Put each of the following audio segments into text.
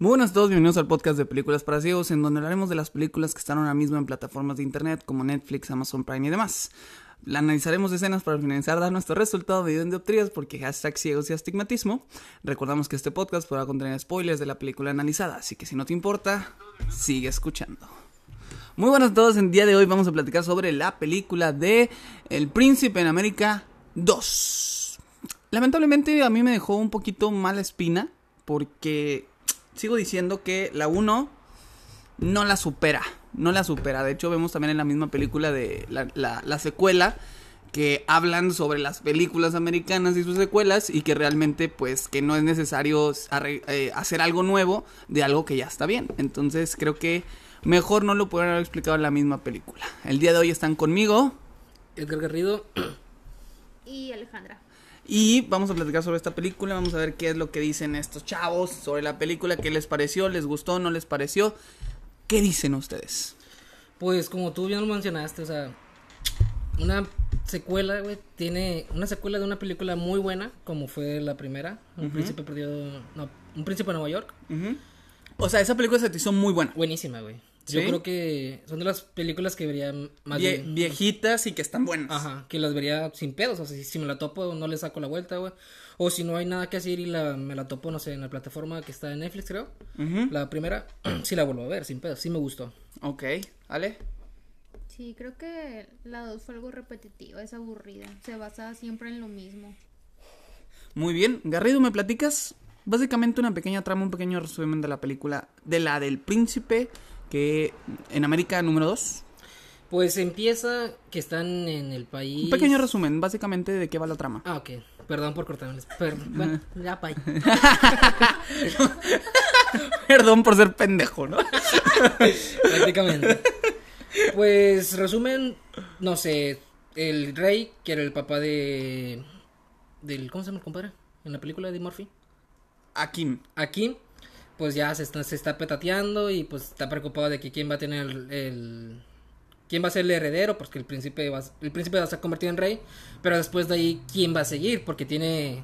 Muy buenas a todos, bienvenidos al podcast de Películas para Ciegos, en donde hablaremos de las películas que están ahora mismo en plataformas de internet como Netflix, Amazon Prime y demás. La analizaremos escenas para finalizar dar nuestro resultado de dioptrías porque hashtag ciegos y astigmatismo. Recordamos que este podcast podrá contener spoilers de la película analizada, así que si no te importa, sigue escuchando. Muy buenas a todos, en día de hoy vamos a platicar sobre la película de El Príncipe en América 2. Lamentablemente a mí me dejó un poquito mala espina porque sigo diciendo que la 1 no la supera. No la supera. De hecho, vemos también en la misma película de la, la, la secuela que hablan sobre las películas americanas y sus secuelas y que realmente pues que no es necesario eh, hacer algo nuevo de algo que ya está bien. Entonces creo que mejor no lo pudieron haber explicado en la misma película. El día de hoy están conmigo. Edgar Garrido. Y Alejandra. Y vamos a platicar sobre esta película, vamos a ver qué es lo que dicen estos chavos sobre la película, qué les pareció, les gustó, no les pareció. ¿Qué dicen ustedes? Pues como tú bien lo mencionaste, o sea, una secuela, güey, tiene una secuela de una película muy buena, como fue la primera, Un príncipe perdido, no, Un príncipe de Nueva York. O sea, esa película se te hizo muy buena. Buenísima, güey. Yo creo que son de las películas que vería más bien. Viejitas y que están buenas. Ajá, que las vería sin pedos. O sea, si, me la topo, no le saco la vuelta, güey. O si no hay nada que hacer y la, me la topo, no sé, en la plataforma que está en Netflix, creo. La primera, sí la vuelvo a ver, sin pedos. Sí me gustó. Ok, ¿Ale? Sí, creo que la 2 fue algo repetitivo, es aburrida. Se basa siempre en lo mismo. Muy bien. Garrido, ¿me platicas? Básicamente una pequeña trama, un pequeño resumen de la película, de la del príncipe que en América número 2. Pues empieza que están en el país. Un pequeño resumen, básicamente, de qué va la trama. Ah, ok. Perdón por cortarles. Perdón. Bueno, ya, pay. Perdón por ser pendejo, ¿no? Prácticamente. Pues resumen, no sé, el rey, que era el papá de. del ¿Cómo se llama el compadre? En la película de Murphy. Akim. Akim pues ya se está, se está petateando y pues está preocupado de que quién va a tener el, quién va a ser el heredero, porque el príncipe va, el príncipe va a ser convertido en rey, pero después de ahí quién va a seguir, porque tiene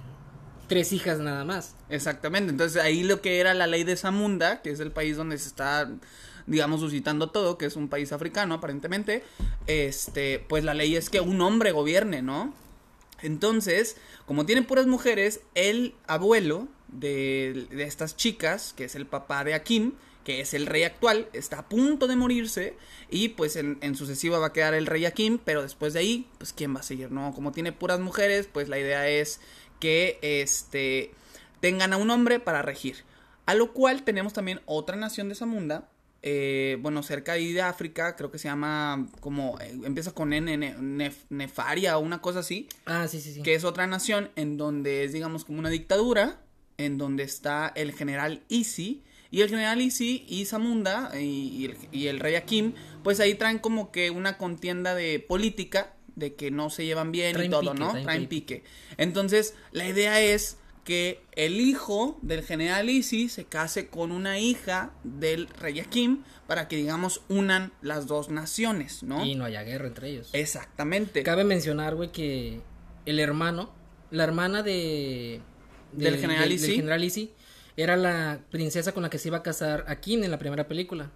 tres hijas nada más. Exactamente, entonces ahí lo que era la ley de Zamunda, que es el país donde se está digamos suscitando todo, que es un país africano aparentemente, este, pues la ley es que un hombre gobierne, ¿no? Entonces, como tiene puras mujeres, el abuelo de, estas chicas, que es el papá de Akim, que es el rey actual, está a punto de morirse y pues en, en, sucesiva va a quedar el rey Akim, pero después de ahí, pues quién va a seguir, ¿no? Como tiene puras mujeres, pues la idea es que este tengan a un hombre para regir. A lo cual tenemos también otra nación de Zamunda, eh, bueno, cerca ahí de África, creo que se llama como, eh, empieza con N, Nefaria o una cosa así. Ah, sí, sí, sí. Que es otra nación en donde es, digamos, como una dictadura en donde está el general Isi. Y el general Isi y Zamunda y, el, rey Akim, pues ahí traen como que una contienda de política, de que no se llevan bien y todo, ¿no? Traen, pique. Entonces, la idea es que el hijo del general Isi se case con una hija del rey Akim para que, digamos, unan las dos naciones, ¿no? Y no haya guerra entre ellos. Exactamente. Cabe mencionar, güey, que el hermano, la hermana de del, general Isi. Del general era la princesa con la que se iba a casar Akin en la primera película.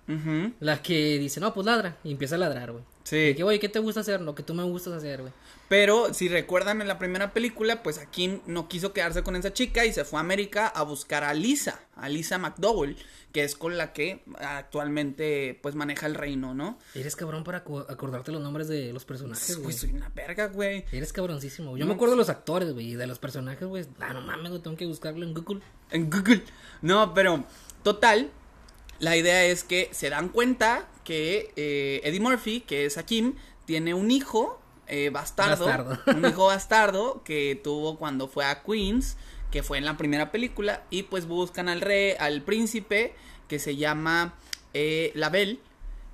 La que dice, no, pues ladra. Y empieza a ladrar, güey. Sí. que, oye, ¿qué te gusta hacer? Lo que tú me gustas hacer, güey. Pero si recuerdan en la primera película, pues Akin no quiso quedarse con esa chica y se fue a América a buscar a Lisa, a Lisa McDowell, que es con la que actualmente pues maneja el reino, ¿no? Eres cabrón para acordarte los nombres de los personajes, güey. soy una verga, güey. Eres cabroncísimo. Yo me acuerdo de los actores, güey, de los personajes, güey. Ah, no mames, güey, tengo que buscarlo en Google. En Google. No, pero total, la idea es que se dan cuenta que eh, Eddie Murphy, que es Akim, tiene un hijo eh, bastardo, un hijo bastardo que tuvo cuando fue a Queens, que fue en la primera película, y pues buscan al rey, al príncipe, que se llama eh, Label.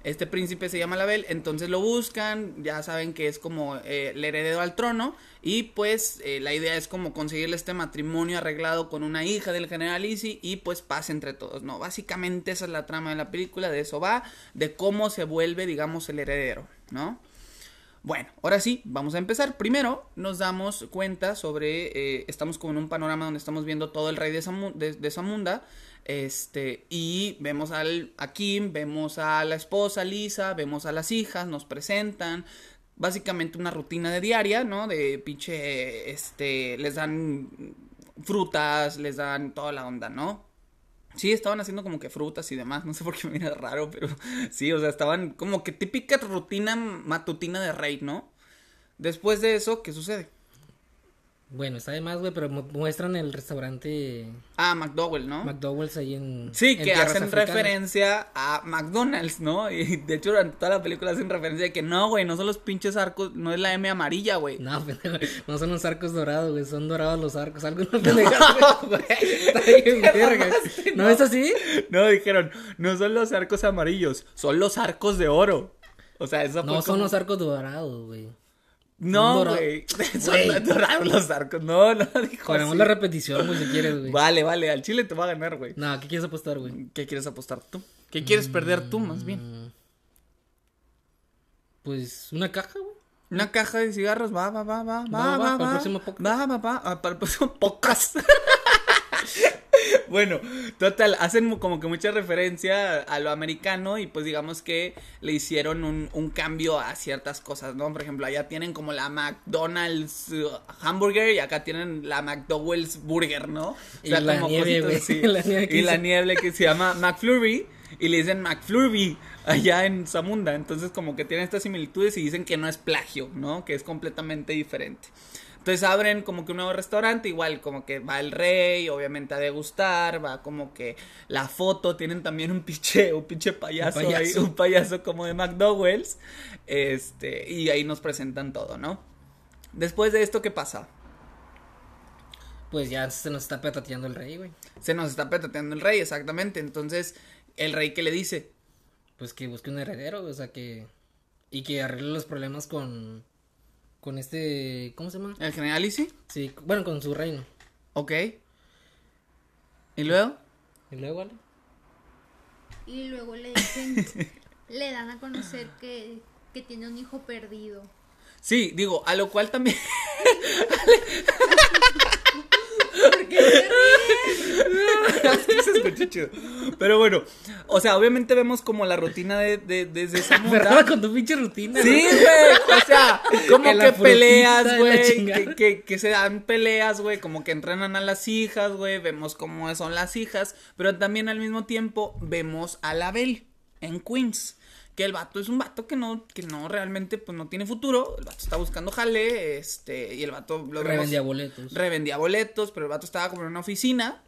Este príncipe se llama Label, entonces lo buscan, ya saben que es como eh, el heredero al trono, y pues eh, la idea es como conseguirle este matrimonio arreglado con una hija del general Easy y pues paz entre todos, ¿no? Básicamente esa es la trama de la película, de eso va, de cómo se vuelve, digamos, el heredero, ¿no? Bueno, ahora sí, vamos a empezar. Primero nos damos cuenta sobre, eh, estamos como en un panorama donde estamos viendo todo el rey de, Samu- de, este, y vemos al, a Kim, vemos a la esposa Lisa, vemos a las hijas, nos presentan, básicamente una rutina de diaria, ¿no? De pinche, este, les dan frutas, les dan toda la onda, ¿no? Sí, estaban haciendo como que frutas y demás, no sé por qué me mira raro, pero sí, o sea, estaban como que típica rutina matutina de rey, ¿no? Después de eso, ¿qué sucede? Bueno, está de más, güey, pero mu- muestran el restaurante Ah, McDowell, ¿no? McDowell's ahí en. Sí, en que hacen africanas. referencia a McDonald's, ¿no? Y de hecho durante toda la película hacen referencia de que no, güey, no son los pinches arcos, no es la M amarilla, güey. No, no son los arcos dorados, güey, son dorados los arcos, algo no pendejada, güey. Está bien, verga. ¿No es así? No, dijeron, no son los arcos amarillos, son los arcos de oro. O sea, eso No, son como- los arcos dorados, güey. No, güey. Son dorados los arcos. No, no dijo Ponemos la repetición, güey, si quieres, güey. Vale, vale, al chile te va a ganar, güey. No, ¿qué quieres apostar, güey? ¿Qué quieres apostar tú? ¿Qué quieres perder tú, más bien? Pues una caja, güey. Una caja de cigarros, va, va, va, va, va, Va, va, va, para el próximo podcast. Va, va, va, ah, para el próximo podcast. bueno, total, hacen como que mucha referencia a lo americano y pues digamos que le hicieron un, un cambio a ciertas cosas, ¿no? Por ejemplo, allá tienen como la McDonald's uh, hamburger y acá tienen la McDowell's burger, ¿no? O Y la nieve, güey. La nieve y la nieve que se llama McFlurry y le dicen McFlurby allá en Zamunda. Entonces como que tienen estas similitudes y dicen que no es plagio, ¿no? Que es completamente diferente. Entonces abren como que un nuevo restaurante, igual como que va el rey, obviamente a degustar, va como que la foto, tienen también un pinche, un pinche payaso, Un ahí, payaso. un payaso como de McDowell's, este, y ahí nos presentan todo, ¿no? Después de esto, ¿qué pasa? Pues ya se nos está petateando el rey, güey. Se nos está petateando el rey, exactamente, entonces, ¿el rey qué le dice? Pues que busque un heredero, o sea que. Y que arregle los problemas con. Con este. ¿Cómo se llama? ¿El general Easy? Sí, bueno, con su reino. Ok. ¿Y luego? Y luego, ¿vale? Y luego le dicen, le dan a conocer que, que tiene un hijo perdido. Sí, digo, a lo cual también... Es que se escucha chido. Pero bueno, o sea, obviamente vemos como la rutina de, de, desde esa muda. con tu pinche rutina. Sí, güey, o sea, como Que peleas, güey, que, que, que se dan peleas, güey, como que entrenan a las hijas, güey, vemos cómo son las hijas, pero también al mismo tiempo vemos a la Belle en Queens. Que el vato es un vato que no, que no realmente pues no tiene futuro. El vato está buscando jale, este, y el vato lo vemos- Revendía boletos. revendía boletos, pero el vato estaba como en una oficina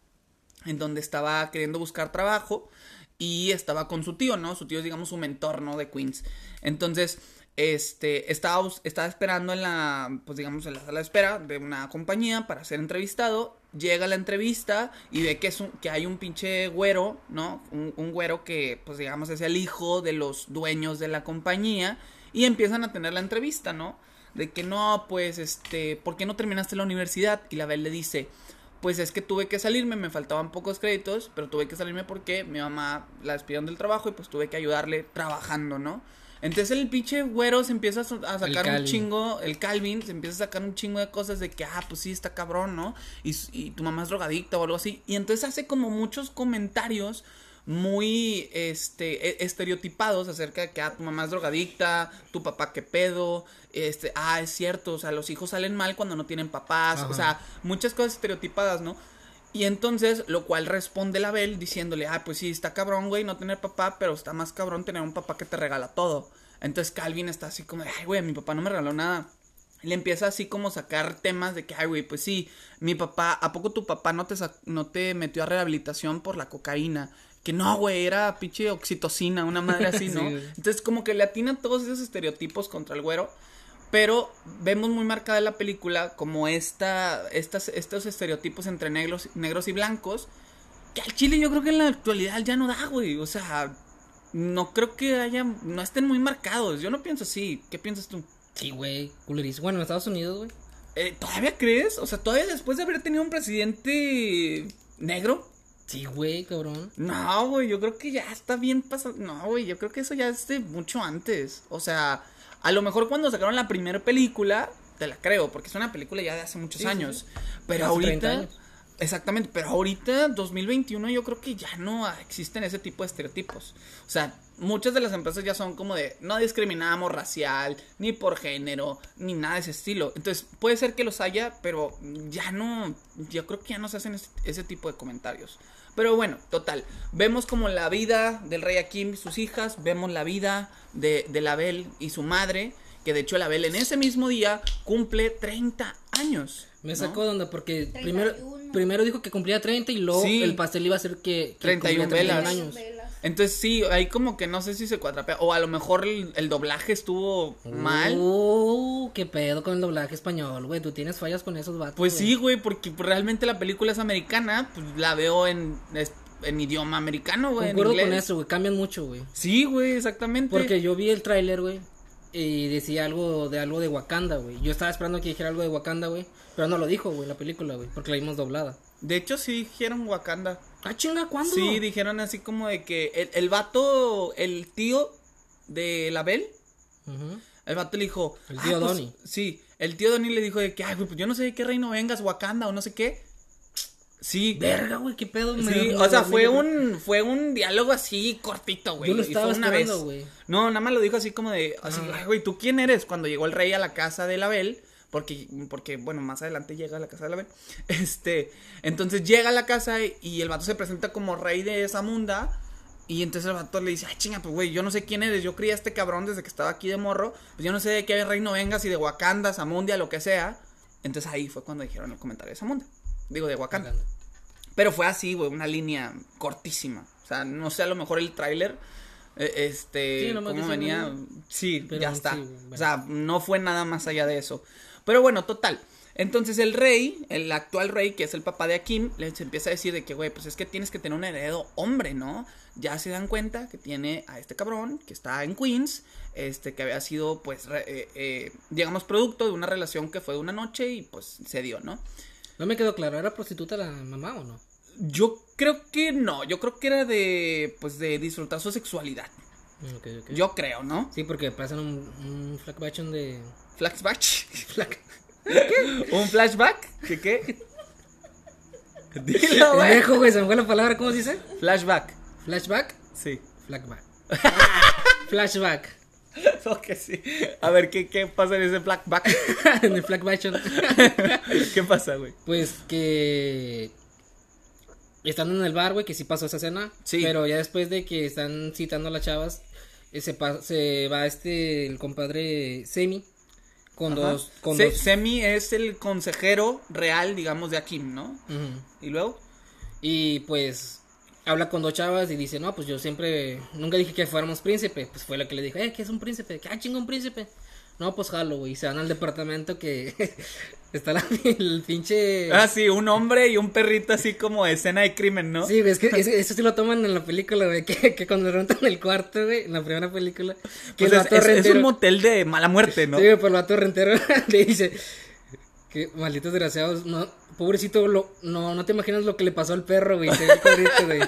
en donde estaba queriendo buscar trabajo y estaba con su tío, ¿no? Su tío es, digamos, su mentor, ¿no? De Queens. Entonces, este, estaba, estaba esperando en la, pues, digamos, en la sala de espera de una compañía para ser entrevistado. Llega a la entrevista y ve que, es un, que hay un pinche güero, ¿no? Un, un güero que, pues, digamos, es el hijo de los dueños de la compañía y empiezan a tener la entrevista, ¿no? De que no, pues, este, ¿por qué no terminaste la universidad? Y la Bel le dice, pues es que tuve que salirme, me faltaban pocos créditos, pero tuve que salirme porque mi mamá la despidieron del trabajo y pues tuve que ayudarle trabajando, ¿no? Entonces el pinche güero se empieza a, sacar un chingo, el Calvin se empieza a sacar un chingo de cosas de que, ah, pues sí, está cabrón, ¿no? Y, tu mamá es drogadicta o algo así. Y entonces hace como muchos comentarios muy este e- estereotipados acerca de que ah, tu mamá es drogadicta, tu papá qué pedo, este, ah, es cierto, o sea, los hijos salen mal cuando no tienen papás, o sea, muchas cosas estereotipadas, ¿no? Y entonces, lo cual responde la Bel diciéndole, ah, pues sí, está cabrón, güey, no tener papá, pero está más cabrón tener un papá que te regala todo. Entonces Calvin está así como, ay, güey, mi papá no me regaló nada. Le empieza así como sacar temas de que, ay, güey, pues sí, mi papá, ¿a poco tu papá no te, no te metió a rehabilitación por la cocaína? Que no, güey, era pinche oxitocina, una madre así, ¿no? Sí. Entonces, como que le atinan todos esos estereotipos contra el güero. Pero vemos muy marcada en la película como esta, estas, estos estereotipos entre negros, negros y blancos. Que al chile yo creo que en la actualidad ya no da, güey. O sea, no creo que haya, no estén muy marcados. Yo no pienso así. ¿Qué piensas tú? Sí, güey, culerísimo. Bueno, en Estados Unidos, güey. Eh, ¿Todavía crees? O sea, todavía después de haber tenido un presidente negro. Sí, güey, cabrón. No, güey, yo creo que ya está bien pasado. No, güey, yo creo que eso ya es de mucho antes. O sea, A lo mejor cuando sacaron la primera película, te la creo, porque es una película ya de hace muchos Sí, años. sí. Pero Hace 30 ahorita. años. Exactamente, pero ahorita, 2021, yo creo que ya no existen ese tipo de estereotipos. O sea, muchas de las empresas ya son como de no discriminamos racial, ni por género, ni nada de ese estilo. Entonces, puede ser que los haya, pero ya no, yo creo que ya no se hacen ese, ese tipo de comentarios. Pero bueno, total, vemos como la vida del rey Akim y sus hijas, vemos la vida de, de Label y su madre, que de hecho Label en ese mismo día cumple 30 años. Me ¿no? sacó de onda porque primero, 31. primero dijo que cumplía 30 y luego Sí. el pastel iba a ser que, que 31 cumplía velas. años. Entonces sí, ahí como que no sé si se cuatrapea. O a lo mejor el, el doblaje estuvo mal. Uh, qué pedo con el doblaje español, güey. Tú tienes fallas con esos vatos. Pues sí, güey, porque pues, realmente la película es americana. Pues la veo en, en idioma americano, güey. Concuerdo con eso, güey. Cambian mucho, güey. Sí, güey, exactamente. Porque yo vi el tráiler, güey. Y decía algo de algo de Wakanda, güey. Yo estaba esperando que dijera algo de Wakanda, güey. Pero no lo dijo, güey, la película, güey. Porque la vimos doblada. De hecho, sí dijeron Wakanda. Ah, chinga, ¿cuándo? Sí, dijeron así como de que el, el vato, el tío de la Bel, el vato le dijo. El tío "Ah, pues, Donnie". Sí, el tío Donnie le dijo de que, ay, pues yo no sé de qué reino vengas, Wakanda o no sé qué. Sí, Verga, güey, qué pedo. me- Sí, o sea, fue un fue un diálogo así cortito, güey. Yo lo y fue estaba una vez. No, nada más lo dijo así como de, así, Ah. "Ay, güey, ¿tú quién eres? Cuando llegó el rey a la casa de Label, porque, porque, bueno, más adelante llega a la casa de Label. Este, entonces llega a la casa y, el vato se presenta como rey de esa munda. Y entonces el vato le dice, ay, chinga, pues, güey, yo no sé quién eres. Yo crié a este cabrón desde que estaba aquí de morro. Pues yo no sé de qué reino vengas, y de Wakanda, Zamundia, lo que sea. Entonces ahí fue cuando dijeron el comentario de Zamunda. Digo, de Wakanda. Wakanda. Pero fue así, güey, una línea cortísima. O sea, no sé, a lo mejor el tráiler, eh, este, Sí, cómo venía. Sí, Pero ya está. bueno. O sea, no fue nada más allá de eso. Pero bueno, total. Entonces el rey, el actual rey, que es el papá de Akim, les empieza a decir de que, güey, pues es que tienes que tener un heredero hombre, ¿no? Ya se dan cuenta que tiene a este cabrón, que está en Queens, este, que había sido, pues, re- eh, eh, digamos, producto de una relación que fue de una noche y pues se dio, ¿no? No me quedó claro, ¿era prostituta la mamá o no? Yo creo que no, yo creo que era de, pues, de disfrutar su sexualidad. Mm. Yo creo, ¿no? Sí, porque pasan un, un flashback de... Flashback. ¿Un flashback? ¿Qué qué? Dilo, güey. Pendejo, güey, se me fue la palabra, ¿cómo se dice? Flashback. Flashback. Sí. Flashback. Flashback. Ok, sí. A ver, ¿qué, qué pasa en ese flashback? en el flashback. ¿Qué pasa, güey? Pues que están en el bar, güey, que sí pasó esa escena. Sí. Pero ya después de que están citando a las chavas, se, pa- se va este, el compadre Semi, con Ajá. dos, con Se- dos. Semi es el consejero real, digamos, de Akim, ¿no? Y luego. Y pues habla con dos chavas y dice, no, pues yo siempre, nunca dije que fuéramos príncipe. Pues fue lo que le dijo, eh, ¿qué es un príncipe? ¿Qué, ah, chingo, un príncipe? No, pues jalo, güey. Se van al departamento que está la, el pinche... Ah, sí, un hombre y un perrito así como escena de crimen, ¿no? Sí, es que eso sí lo toman en la película, güey, que, que cuando rentan el cuarto, güey, en la primera película, que Pues es, es- un motel de mala muerte, ¿no? sí, güey, pues el vato rentero le dice, que malditos desgraciados, no, pobrecito, lo, no, no te imaginas lo que le pasó al perro, güey, el cuadrito, güey.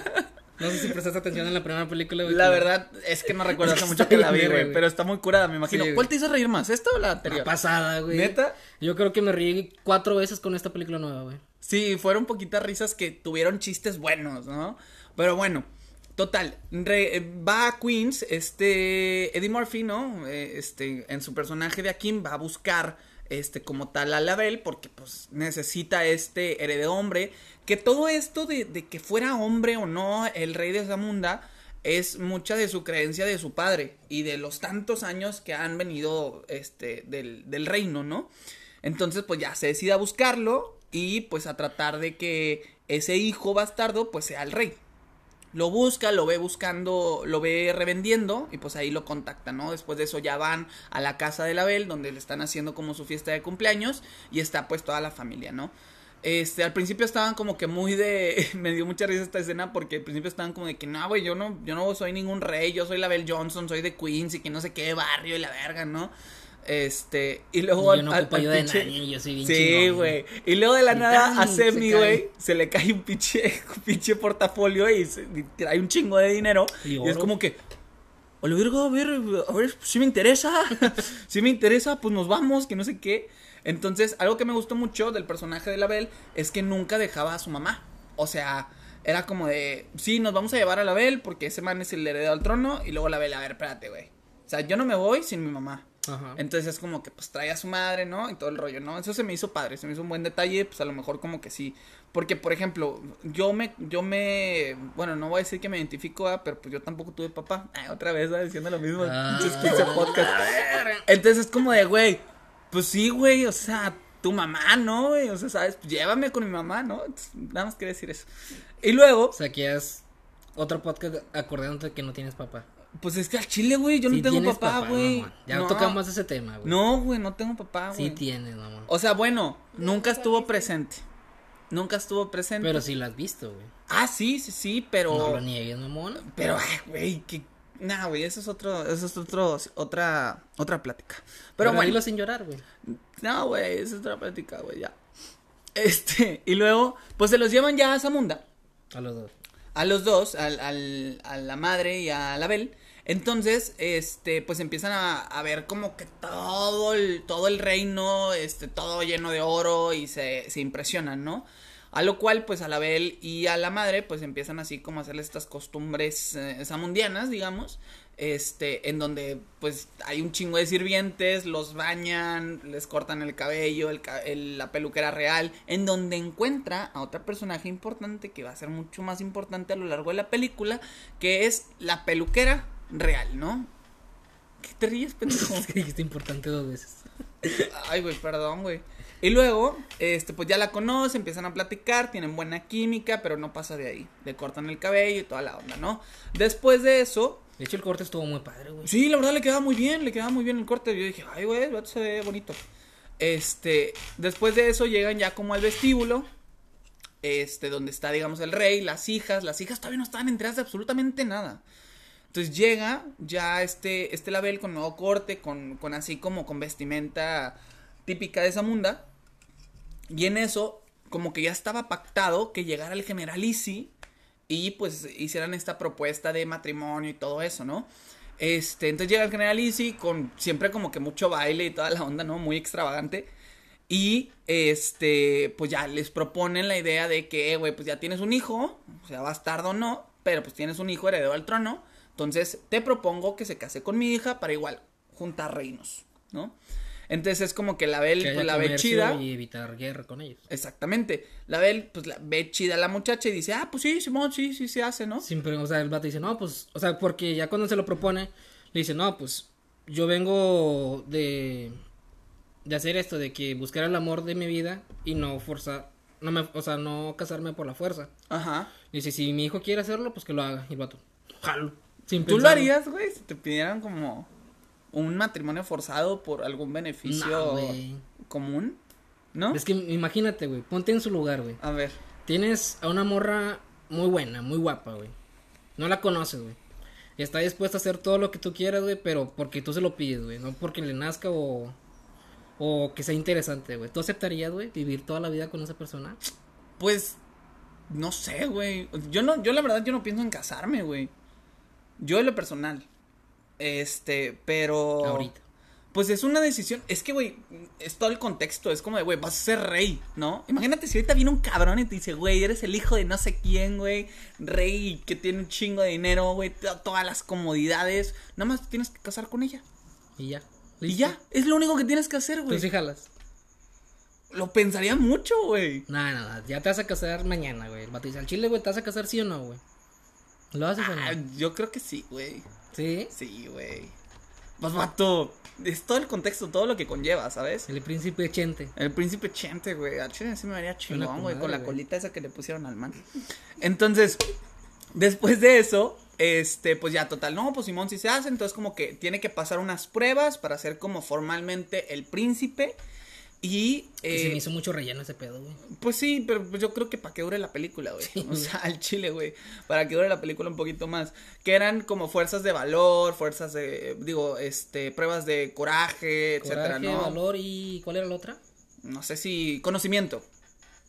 No sé si prestaste atención en la primera película, güey. La que- verdad es que no recuerdo hace mucho que la vi, güey. Pero está muy curada, me imagino. Sí. ¿Cuál te hizo reír más? ¿Esta o la anterior? La pasada, güey. ¿Neta? Yo creo que me reí cuatro veces con esta película nueva, güey. Sí, fueron poquitas risas que tuvieron chistes buenos, ¿no? Pero bueno, total, re- eh, va a Queens, este, Eddie Murphy, ¿no? Eh, este, en su personaje de Akim va a buscar, este, como tal a Label, porque pues necesita este heredero hombre, que todo esto de, de que fuera hombre o no el rey de Zamunda, es mucha de su creencia de su padre y de los tantos años que han venido, este, del, del reino, ¿no? Entonces, pues ya se decide a buscarlo y pues a tratar de que ese hijo bastardo pues sea el rey. Lo busca, lo ve buscando, lo ve revendiendo y pues ahí lo contacta, ¿no? Después de eso ya van a la casa de Label donde le están haciendo como su fiesta de cumpleaños y está pues toda la familia, ¿no? Este, al principio estaban como que muy de, me dio mucha risa esta escena porque al principio estaban como de que no, güey, yo no, yo no soy ningún rey, yo soy Label Johnson, soy de Queens y que no sé qué barrio y la verga, ¿no? Este, y luego Yo no ayuda de nadie, yo soy bien Sí, güey. Y luego de la Y nada a se Semi, güey, se le cae un pinche, un pinche portafolio y, se, y trae un chingo de dinero. Y Y, es como que, a la verga, a ver, a ver, si me interesa, si me interesa, pues nos vamos, que no sé qué. Entonces, algo que me gustó mucho del personaje de la Belle es que nunca dejaba a su mamá. O sea, era como de, sí, nos vamos a llevar a la Belle porque ese man es el heredero al trono. Y luego la Belle, a ver, espérate, güey. O sea, yo no me voy sin mi mamá. Ajá. Entonces es como que pues trae a su madre, ¿no? Y todo el rollo, ¿no? Eso se me hizo padre, se me hizo un buen detalle, pues a lo mejor como que sí. Porque, por ejemplo, yo me, yo me, bueno, no voy a decir que me identifico, ah, pero pues yo tampoco tuve papá. Ay, otra vez, ¿ah? diciendo lo mismo. Ah. pinches 15 podcast. Entonces es como de, güey, pues sí, güey, o sea, tu mamá, ¿no, güey? O sea, ¿sabes? Pues llévame con mi mamá, ¿no? Entonces, nada más quería decir eso. Y luego, O sea, que es otro podcast acordándote que no tienes papá. Pues es que al chile, güey, yo Sí no tengo papá, güey. Ya no, tocamos ese tema, güey. No, güey, no tengo papá, Sí güey. tienes, mamá. O sea, bueno, nunca estuvo presente. Nunca estuvo presente. Pero sí lo has visto, güey. Ah, sí, sí, sí, pero. No lo niegues, mamón. Pero, ay, güey, que. Nah, güey, eso es otro. Eso es otro. Otra. Otra plática. Pero bueno. dilo sin llorar, güey. No, güey, eso es otra plática, güey, ya. Este. Y luego, pues se los llevan ya a Zamunda. A los dos. A los dos, al, al, a la madre y a la Bel. Entonces, este, pues empiezan a, ver como que todo el, todo el reino, este, todo lleno de oro y se, se impresionan, ¿no? A lo cual, pues a la Bel y a la madre, pues empiezan así como a hacerle estas costumbres eh, zamundianas, digamos, este, en donde, pues hay un chingo de sirvientes, los bañan, les cortan el cabello, el, ca- el- la peluquera real, en donde encuentra a otra personaje importante que va a ser mucho más importante a lo largo de la película, que es la peluquera real, ¿no? ¿Qué te ríes, pendejo? Es que dijiste importante dos veces. Ay, güey, perdón, güey. Y luego, este, pues ya la conoce, empiezan a platicar, tienen buena química, pero no pasa de ahí. Le cortan el cabello y toda la onda, ¿no? Después de eso, De hecho, el corte estuvo muy padre, güey. sí, la verdad le quedaba muy bien, le quedaba muy bien el corte. Yo dije, ay, güey, el se ve bonito. Este, después de eso llegan ya como al vestíbulo, este, donde está, digamos, el rey, las hijas. Las hijas todavía no estaban enteradas de absolutamente nada. Entonces llega ya este, este label con nuevo corte, con, con así como con vestimenta típica de esa munda. Y en eso, como que ya estaba pactado que llegara el generalisi y pues hicieran esta propuesta de matrimonio y todo eso, ¿no? Este, entonces llega el generalisi con siempre como que mucho baile y toda la onda, ¿no? Muy extravagante. Y este, pues ya les proponen la idea de que, eh, güey, pues ya tienes un hijo, o sea, bastardo o no, pero pues tienes un hijo heredero al trono. Entonces te propongo que se case con mi hija para igual juntar reinos, ¿no? Entonces es como que la Que haya pues, la ve chida. Y evitar guerra con ellos. Exactamente. La ve, pues la ve chida la muchacha y dice, ah, pues sí, Simón, sí, sí se hace, ¿no? Siempre, o sea, el vato dice, no, pues, o sea, porque ya cuando se lo propone, le dice, no, pues, yo vengo de, de hacer esto, de que buscar el amor de mi vida y no forzar, no me, o sea, no casarme por la fuerza. Ajá. Dice, si mi hijo quiere hacerlo, pues que lo haga. Y el vato, jalo. Sin ¿Tú lo harías, güey, si te pidieran como un matrimonio forzado por algún beneficio No, común? ¿No? Es que imagínate, güey, ponte en su lugar, güey. A ver. Tienes a una morra muy buena, muy guapa, güey. No la conoces, güey. Está dispuesta a hacer todo lo que tú quieras, güey, pero porque tú se lo pides, güey. No porque le nazca o, o que sea interesante, güey. ¿Tú aceptarías, güey, vivir toda la vida con esa persona? Pues, no sé, güey. Yo no, yo la verdad, yo no pienso en casarme, güey. Yo en lo personal. Este, pero. Ahorita. Pues es una decisión. Es que, güey, es todo el contexto. Es como de, güey, vas a ser rey, ¿no? Imagínate si ahorita viene un cabrón y te dice, güey, eres el hijo de no sé quién, güey. Rey que tiene un chingo de dinero, güey. to- Todas las comodidades. Nada más tienes que casar con ella. Y ya. Y ya. Es lo único que tienes que hacer, Tú güey. sí jalas. Lo pensaría mucho, güey. Nada, nada. Ya te vas a casar mañana, güey. El dice, al chile, güey, ¿te vas a casar sí o no, güey? ¿Lo haces o Ah, no? yo creo que sí, güey. Sí. Sí, güey. Pues, vato. Es todo el contexto, todo lo que conlleva, ¿sabes? El príncipe Chente. El príncipe Chente, güey. A Chile sí me haría chingón, güey, con la colita esa que le pusieron al man. Entonces, después de eso, este, pues ya, total, no, pues Simón sí se hace. Entonces, como que tiene que pasar unas pruebas para ser como formalmente el príncipe. Y. Se eh, me hizo mucho relleno ese pedo, güey. Pues sí, pero pues yo creo que para que dure la película, güey. Sí, o sea, al chile, güey. Para que dure la película un poquito más. Que eran como fuerzas de valor, fuerzas de, digo, este, pruebas de coraje, etcétera, ¿no? valor y... ¿Cuál era la otra? No sé si, conocimiento.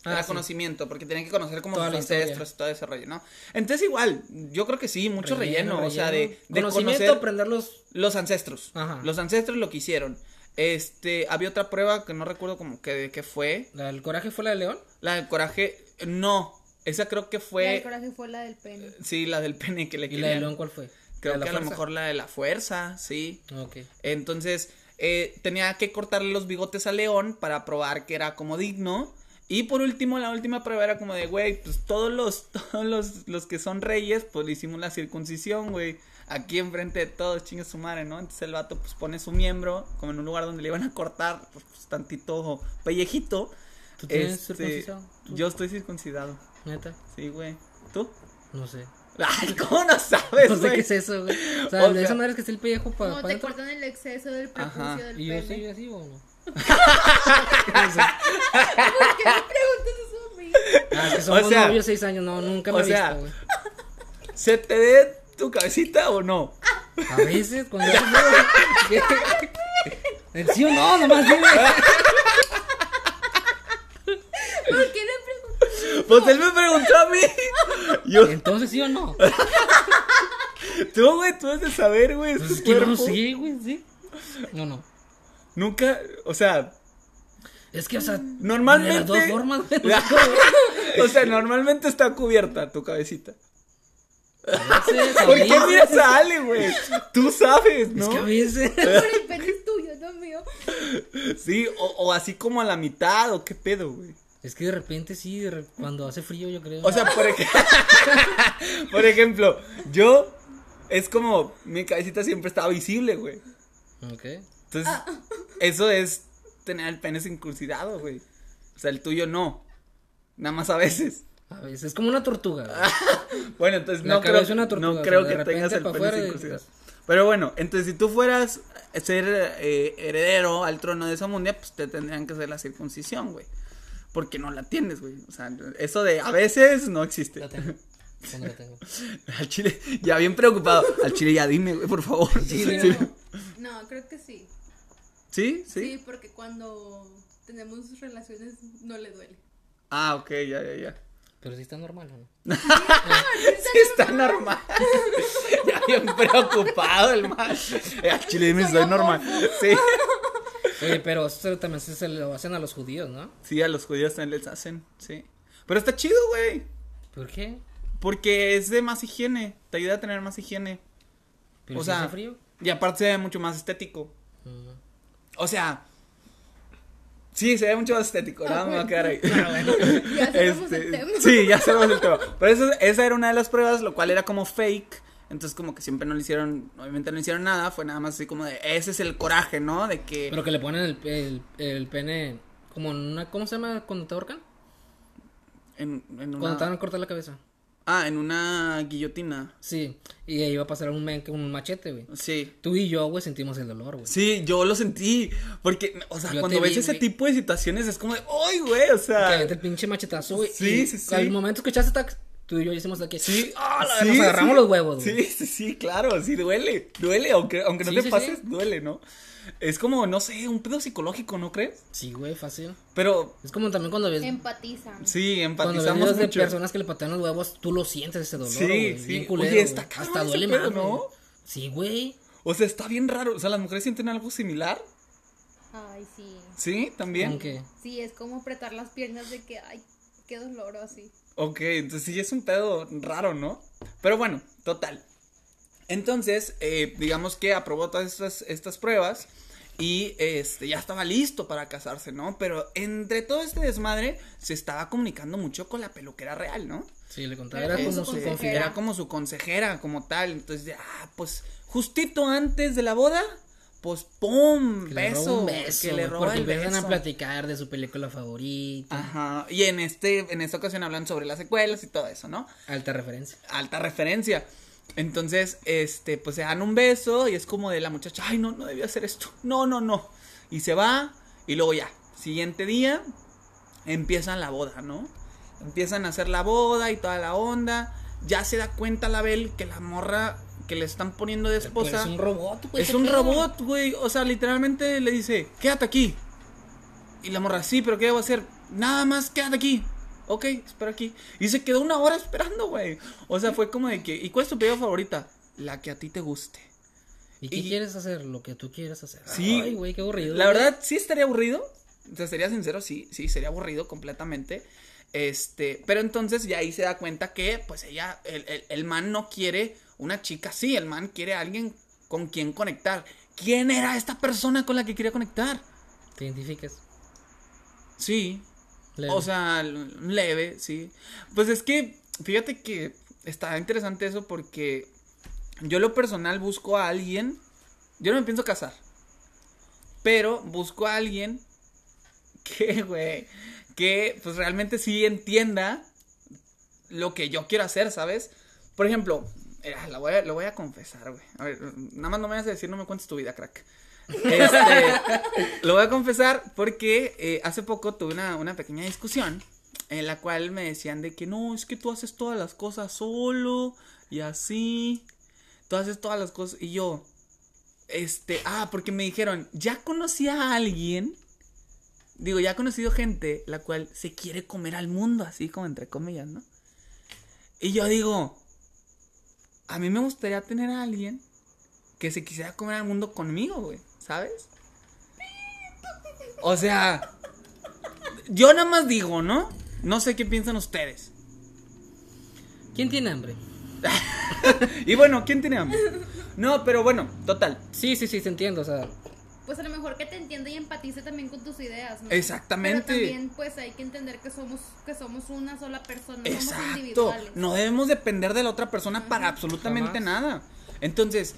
Ah, era sí. conocimiento, porque tenían que conocer como Toda sus ancestros y todo ese rollo, ¿no? Entonces igual, yo creo que sí, mucho relleno, o sea, de, de conocimiento, conocer aprender los los ancestros. Ajá. Los ancestros lo que hicieron. Este, había otra prueba que no recuerdo como que de qué fue. la- el coraje fue la de León. La del coraje, no, esa creo que La del fue, coraje fue la del pene. sí, la del pene que le ¿Y la de querían. León cuál fue? Creo ¿La de que la a lo mejor la de la fuerza, sí. Ok. Entonces, eh, tenía que cortarle los bigotes a León para probar que era como digno. Y por último, la última prueba era como de, güey, pues todos los, todos los, los que son reyes, pues le hicimos la circuncisión, güey. Aquí enfrente de todos, chingue su madre, ¿no? Entonces el vato pues pone su miembro, como en un lugar donde le iban a cortar, pues, pues, tantito pellejito. ¿Tú tienes Este, circuncisado? ¿Tú? Yo estoy circuncidado. Neta, Sí, güey. ¿Tú? no sé. Ay, ¿cómo no sabes, No sé qué es eso, güey. O sea, O de sea- esa madre es que está el pellejo para Como te cortan el exceso del prepucio del ¿Y yo pene. soy así o no? ¿Por qué me preguntas eso a mí? Ah, es que somos O sea- novios seis años, no, nunca me o he visto, güey. ¿Se te ve tu cabecita o no? A veces, cuando. ¿El sí o no? Nomás dime. ¿Por qué le preguntas? Pues él me preguntó a mí. Yo, Entonces, ¿sí o no? tú, güey, tú has de saber, güey. es Pues es que no sé, güey, sí. No, no. Nunca, o sea, Es que, o sea, normalmente. de las dos formas, güey. o sea, normalmente está cubierta tu cabecita. A veces, a ¿Por qué miras a Ale, güey? Tú sabes, ¿no? Es que a veces. Pero el pene es tuyo, no mío. Sí, o, o así como a la mitad, o qué pedo, güey. Es que de repente sí, de re- cuando hace frío, yo creo. O sea, por, ej- por ejemplo, yo es como mi cabecita siempre estaba visible, güey. Ok. Entonces, eso es tener el pene circuncidado, güey. O sea, el tuyo no. Nada más a veces. A veces es como una tortuga. güey. Bueno, entonces La no creo, una tortuga, no o creo sea, que de tengas el pene y- circuncidado. Pero bueno, entonces si tú fueras a ser eh, heredero al trono de Samundia, pues te tendrían que hacer la circuncisión, güey. Porque no la tienes, güey. O sea, eso de a veces no existe. La tengo. ¿Cuándo la tengo? Al chile, ya bien preocupado. Al chile ya dime, güey, por favor. Sí, Sí. No, creo que sí. ¿Sí? Sí, ¿Sí? porque cuando tenemos relaciones no le duele. Ah, ok, ya, ya, ya. Pero sí está normal, ¿o no? Sí, está normal. ya bien preocupado el mal. Al chile dime, soy normal. Sí. Oye, pero eso también se lo hacen a los judíos, ¿no? Sí, a los judíos también les hacen, sí. Pero está chido, güey. ¿Por qué? Porque es de más higiene. Te ayuda a tener más higiene. ¿Pero O si sea- hace frío? Y aparte se ve mucho más estético. O sea. Sí, se ve mucho más estético. Nada, me va a quedar ahí. Ya cerramos el Este, tema. sí, ya sabemos el tema. Pero eso- esa era una de las pruebas, lo cual era como fake. Entonces, como que siempre no le hicieron, obviamente no hicieron nada. Fue nada más así como de, ese es el coraje, ¿no? De que. Pero que le ponen el, el, el pene como en una... ¿Cómo se llama cuando te ahorcan? En, en Cuando una. te van a cortar la cabeza. Ah, en una guillotina. Sí, y ahí va a pasar un men con un machete, güey. Sí. Tú y yo, güey, sentimos el dolor, güey. Sí, yo lo sentí. Porque, o sea, Yo cuando ves vi, ese güey. tipo de situaciones es como de, ¡ay, güey! O Que sea. avienta el pinche machetazo, güey. Sí, y sí, sí. Al momento que tac, tú y yo hicimos aquí. Sí, ¡Ah, la- sí, nos agarramos sí. los huevos, güey. Sí, sí, sí, claro, sí, duele, duele, aunque, aunque no Sí, te pases, duele, ¿no? Es como, no sé, un pedo psicológico, ¿no crees? Sí, güey, fácil. Pero, Es como también cuando ves... Empatizan. sí, Cuando ves empatizamos de mucho. personas que le patean los huevos, tú lo sientes ese dolor, Sí, güey. sí. Bien culero, Oye, está Hasta duele pedo, más, ¿no? Sí, güey. O sea, está bien raro, o sea, las mujeres sienten algo similar, Ay, sí. ¿sí? También. Aunque... Sí, es como apretar las piernas de que, ay, qué dolor o así. Ok, entonces sí es un pedo raro, ¿no? Pero bueno, total. Entonces, eh, digamos que aprobó todas estas, estas pruebas y este ya estaba listo para casarse, ¿no? Pero entre todo este desmadre se estaba comunicando mucho con la peluquera real, ¿no? Sí, le contaba. Era Era como su consejera. Era como su consejera, como tal. Entonces, ah, pues justito antes de la boda, pues ¡pum! Que beso. un beso. que le roba porque el empiezan beso. a platicar de su película favorita. Ajá. Y en este, en esta ocasión hablan sobre las secuelas y todo eso, ¿no? Alta referencia. alta referencia. Entonces, este, pues se dan un beso y es como de la muchacha, ay, no, no debía hacer esto. No, no, no. Y se va y luego ya, siguiente día, empiezan la boda, ¿no? Empiezan a hacer la boda y toda la onda. Ya se da cuenta la Bel que la morra que le están poniendo de Pues esposa es un robot, güey. es un pedo. robot, güey. O sea, literalmente le dice, quédate aquí. Y la morra, sí, pero ¿qué debo hacer? Nada más, quédate aquí. Ok, espera aquí. Y se quedó una hora esperando, güey. O sea, fue como de que, ¿y cuál es tu película favorita? La que a ti te guste. ¿Y qué Y- quieres hacer? Lo que tú quieras hacer. Sí. Ay, güey, qué aburrido. La güey. verdad, sí estaría aburrido. O sea, sería sincero, sí, sí, sería aburrido completamente. Este, pero entonces ya ahí se da cuenta que, pues ella, el, el, el man no quiere una chica así, el man quiere a alguien con quien conectar. ¿Quién era esta persona con la que quería conectar? Te identificas. Sí, O sea, leve, sí. Pues es que, fíjate que está interesante eso porque yo lo personal busco a alguien, yo no me pienso casar, pero busco a alguien que, güey, que pues realmente sí entienda lo que yo quiero hacer, ¿sabes? Por ejemplo, eh, la voy a- lo voy a confesar, güey. A ver, nada más no me vas a decir, no me cuentes tu vida, crack. Este, lo voy a confesar porque eh, hace poco tuve una, una pequeña discusión en la cual me decían de que no, es que tú haces todas las cosas solo y así. Tú haces todas las cosas y yo, este, ah, porque me dijeron, ya conocí a alguien, digo, ya he conocido gente la cual se quiere comer al mundo, así como entre comillas, ¿no? Y yo digo, a mí me gustaría tener a alguien que se quisiera comer al mundo conmigo, güey, ¿sabes? O sea, yo nada más digo, ¿no? No sé qué piensan ustedes. ¿Quién tiene hambre? Y bueno, ¿quién tiene hambre? No, pero bueno, total. Sí, sí, sí, te entiendo. O sea, Pues a lo mejor que te entienda y empatice también con tus ideas, ¿no? Exactamente. Pero también pues hay que entender que somos que somos una sola persona, somos Exacto. individuales. No debemos depender de la otra persona para absolutamente Jamás. nada. Entonces,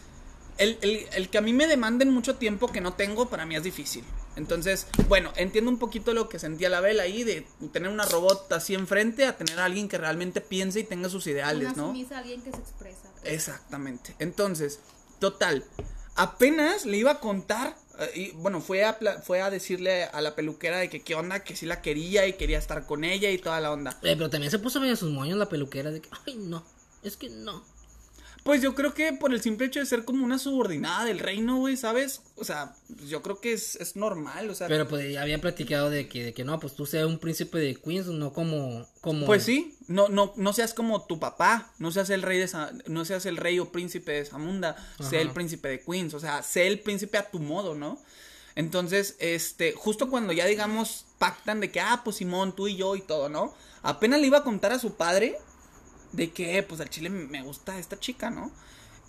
el, el- el que a mí me demanden mucho tiempo que no tengo, para mí es difícil. Entonces, bueno, entiendo un poquito lo que sentía la Bel ahí de tener una robot así enfrente a tener a alguien que realmente piense y tenga sus ideales, una ¿no? sumisa, alguien que se expresa. Exactamente. Entonces, total, apenas le iba a contar, eh, y bueno, fue a, fue a decirle a la peluquera de que qué onda, que sí la quería y quería estar con ella y toda la onda. eh, pero también se puso medio sus moños la peluquera de que, ay, no, es que no. Pues yo creo que por el simple hecho de ser como una subordinada del reino, güey, ¿sabes? O sea, yo creo que es, es normal, o sea. Pero pues ya habían platicado de que, de que no, pues tú seas un príncipe de Queens, no como. como Pues sí, no, no, no seas como tu papá, no seas el rey de Sa- no seas el rey o príncipe de Zamunda, sé el príncipe de Queens, o sea, sé el príncipe a tu modo, ¿no? Entonces, este, justo cuando ya digamos pactan de que, ah, pues Simón, tú y yo y todo, ¿no? Apenas le iba a contar a su padre de que, pues al chile me gusta esta chica, ¿no?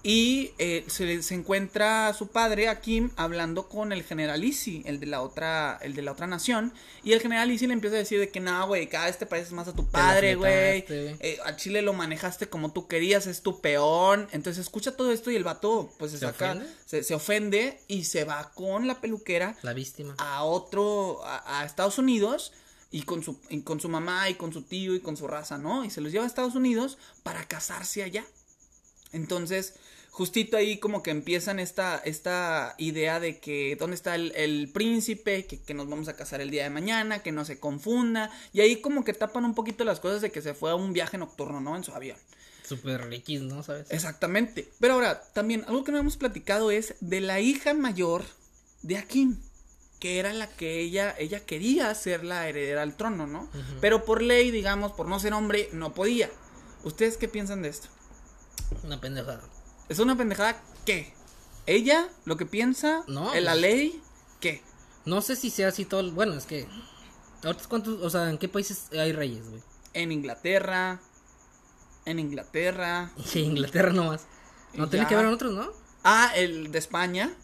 Y eh, se, se encuentra su padre, a Kim, hablando con el general Easy, el de la otra, el de la otra nación. Y el general Easy le empieza a decir de que, no, güey, cada vez te pareces más a tu padre, güey. Eh, a Chile lo manejaste como tú querías, es tu peón. Entonces escucha todo esto y el vato, pues se, ¿Se saca, ofende? se, se ofende y se va con la peluquera La víctima. a otro, a, a Estados Unidos y con, su, y con su mamá y con su tío y con su raza, ¿no? Y se los lleva a Estados Unidos para casarse allá. Entonces, justito ahí como que empiezan esta, esta idea de que dónde está el, el príncipe, que, que nos vamos a casar el día de mañana, que no se confunda. Y ahí como que tapan un poquito las cosas de que se fue a un viaje nocturno, ¿no? En su avión. Super X, ¿no? ¿Sabes? Exactamente. Pero ahora, también algo que no hemos platicado es de la hija mayor de Akim, que era la que ella, ella quería ser la heredera al trono, ¿no? Pero por ley, digamos, por no ser hombre, no podía. ¿Ustedes qué piensan de esto? Una pendejada. ¿Es una pendejada qué? ¿Ella lo que piensa? No, ¿En la pues- ley? ¿Qué? No sé si sea así todo. el- Bueno, es que. ahorita ¿Cuántos, o sea, en qué países hay reyes, güey? En Inglaterra. En Inglaterra. Sí, Inglaterra nomás. No tiene que haber otros, ¿no? Ah, el de España.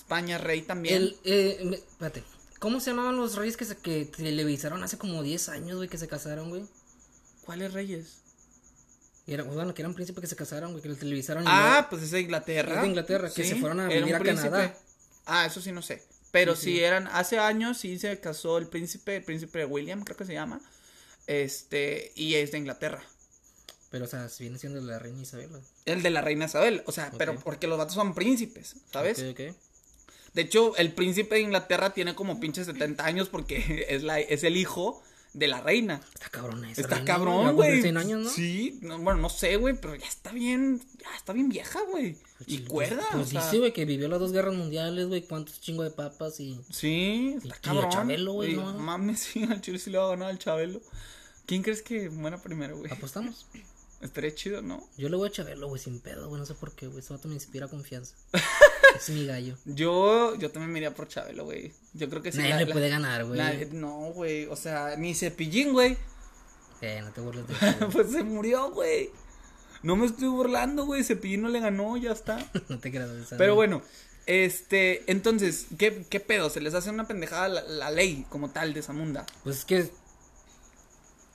España, rey también. El, eh, espérate. ¿Cómo se llamaban los reyes que se que televisaron hace como 10 años, güey, que se casaron, güey? ¿Cuáles reyes? Era, bueno, que eran príncipes que se casaron, güey, que los televisaron. Ah, luego- pues es de Inglaterra. Es de Inglaterra, que se fueron a vivir a Canadá. Ah, eso sí no sé. Pero Sí, sí, sí. eran, hace años sí se casó el príncipe, el príncipe William, creo que se llama. Este, y es de Inglaterra. Pero, o sea, si viene siendo la reina Isabel. El de la reina Isabel, o sea, pero porque los vatos son príncipes, ¿sabes? De hecho, el príncipe de Inglaterra tiene como pinches 70 años porque es, la, es el hijo de la reina. Está cabrón esa Está reina, cabrón, güey. 100 años, ¿no? Sí, no, bueno, no sé, güey, pero ya está bien, ya está bien vieja, güey. Y Pues- cuerda, Pues o sea, dice, güey, que vivió las dos guerras mundiales, güey, cuántos chingo de papas y... Sí, Y- está y cabrón. Chabelo, güey, Y, no. Mames, sí, al Chile sí le va a ganar al Chabelo. ¿Quién crees que muera primero, güey? ¿Apostamos? Estaría chido, ¿no? Yo le voy a Chabelo, güey, sin pedo, güey. No sé por qué, güey. Ese vato me inspira confianza. es mi gallo. Yo, yo también me iría por Chabelo, güey. Yo creo que sí. Nadie la- le la- puede ganar, güey. la- no, güey. O sea, ni Cepillín, güey. Eh, no te burles de eso, pues se murió, güey. No me estoy burlando, güey. Cepillín no le ganó, ya está. No te creas, o sea, Pero no. bueno, este, entonces, ¿qué, qué pedo? Se les hace una pendejada la, la ley como tal de Zamunda. Pues es que.